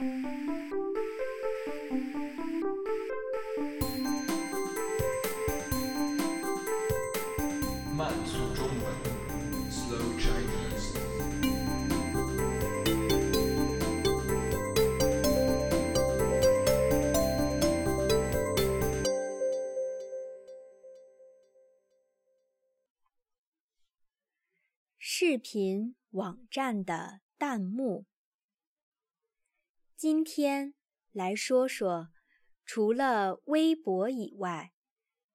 慢速中文，Slow Chinese。视频网站的弹幕。今天来说说，除了微博以外，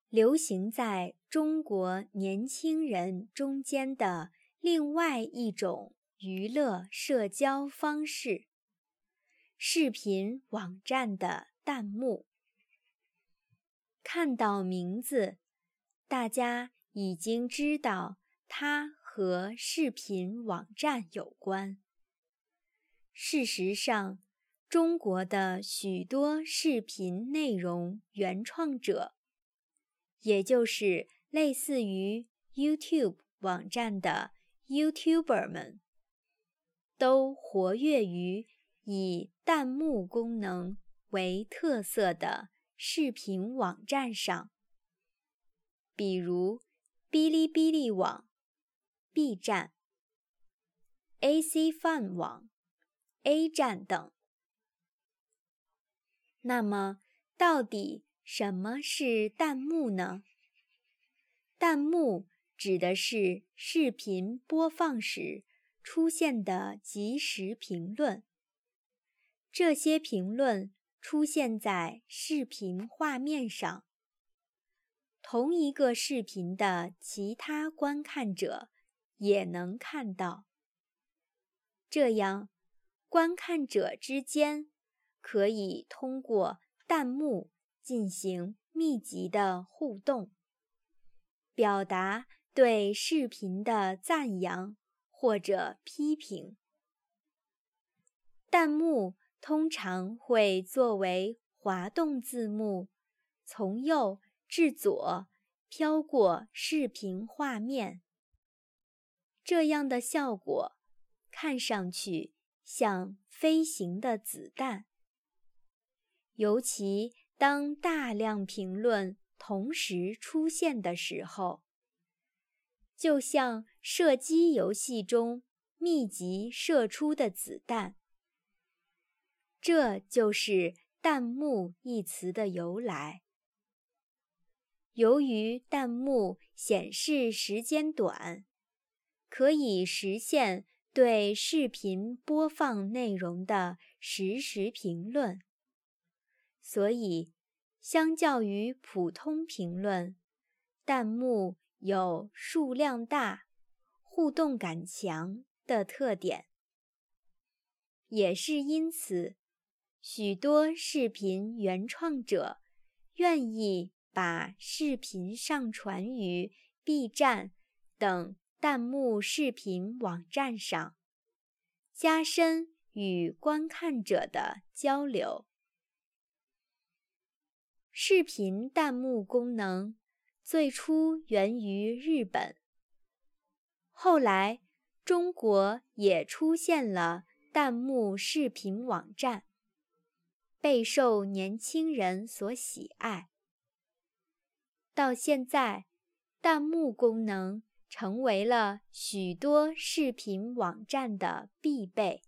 流行在中国年轻人中间的另外一种娱乐社交方式——视频网站的弹幕。看到名字，大家已经知道它。和视频网站有关。事实上，中国的许多视频内容原创者，也就是类似于 YouTube 网站的 YouTuber 们，都活跃于以弹幕功能为特色的视频网站上，比如哔哩哔哩网。B 站、AC Fun 网、A 站等。那么，到底什么是弹幕呢？弹幕指的是视频播放时出现的即时评论。这些评论出现在视频画面上，同一个视频的其他观看者。也能看到，这样观看者之间可以通过弹幕进行密集的互动，表达对视频的赞扬或者批评。弹幕通常会作为滑动字幕，从右至左飘过视频画面。这样的效果看上去像飞行的子弹，尤其当大量评论同时出现的时候，就像射击游戏中密集射出的子弹。这就是“弹幕”一词的由来。由于弹幕显示时间短。可以实现对视频播放内容的实时评论，所以相较于普通评论，弹幕有数量大、互动感强的特点。也是因此，许多视频原创者愿意把视频上传于 B 站等。弹幕视频网站上，加深与观看者的交流。视频弹幕功能最初源于日本，后来中国也出现了弹幕视频网站，备受年轻人所喜爱。到现在，弹幕功能。成为了许多视频网站的必备。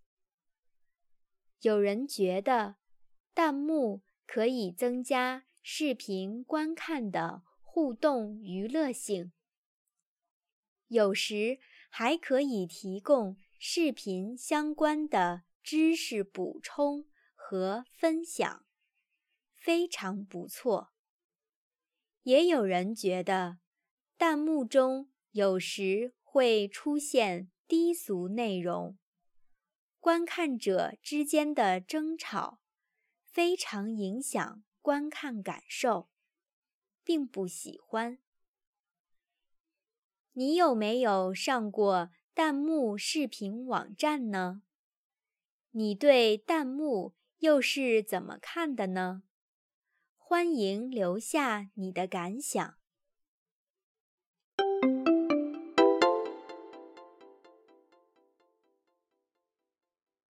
有人觉得弹幕可以增加视频观看的互动娱乐性，有时还可以提供视频相关的知识补充和分享，非常不错。也有人觉得弹幕中。有时会出现低俗内容，观看者之间的争吵非常影响观看感受，并不喜欢。你有没有上过弹幕视频网站呢？你对弹幕又是怎么看的呢？欢迎留下你的感想。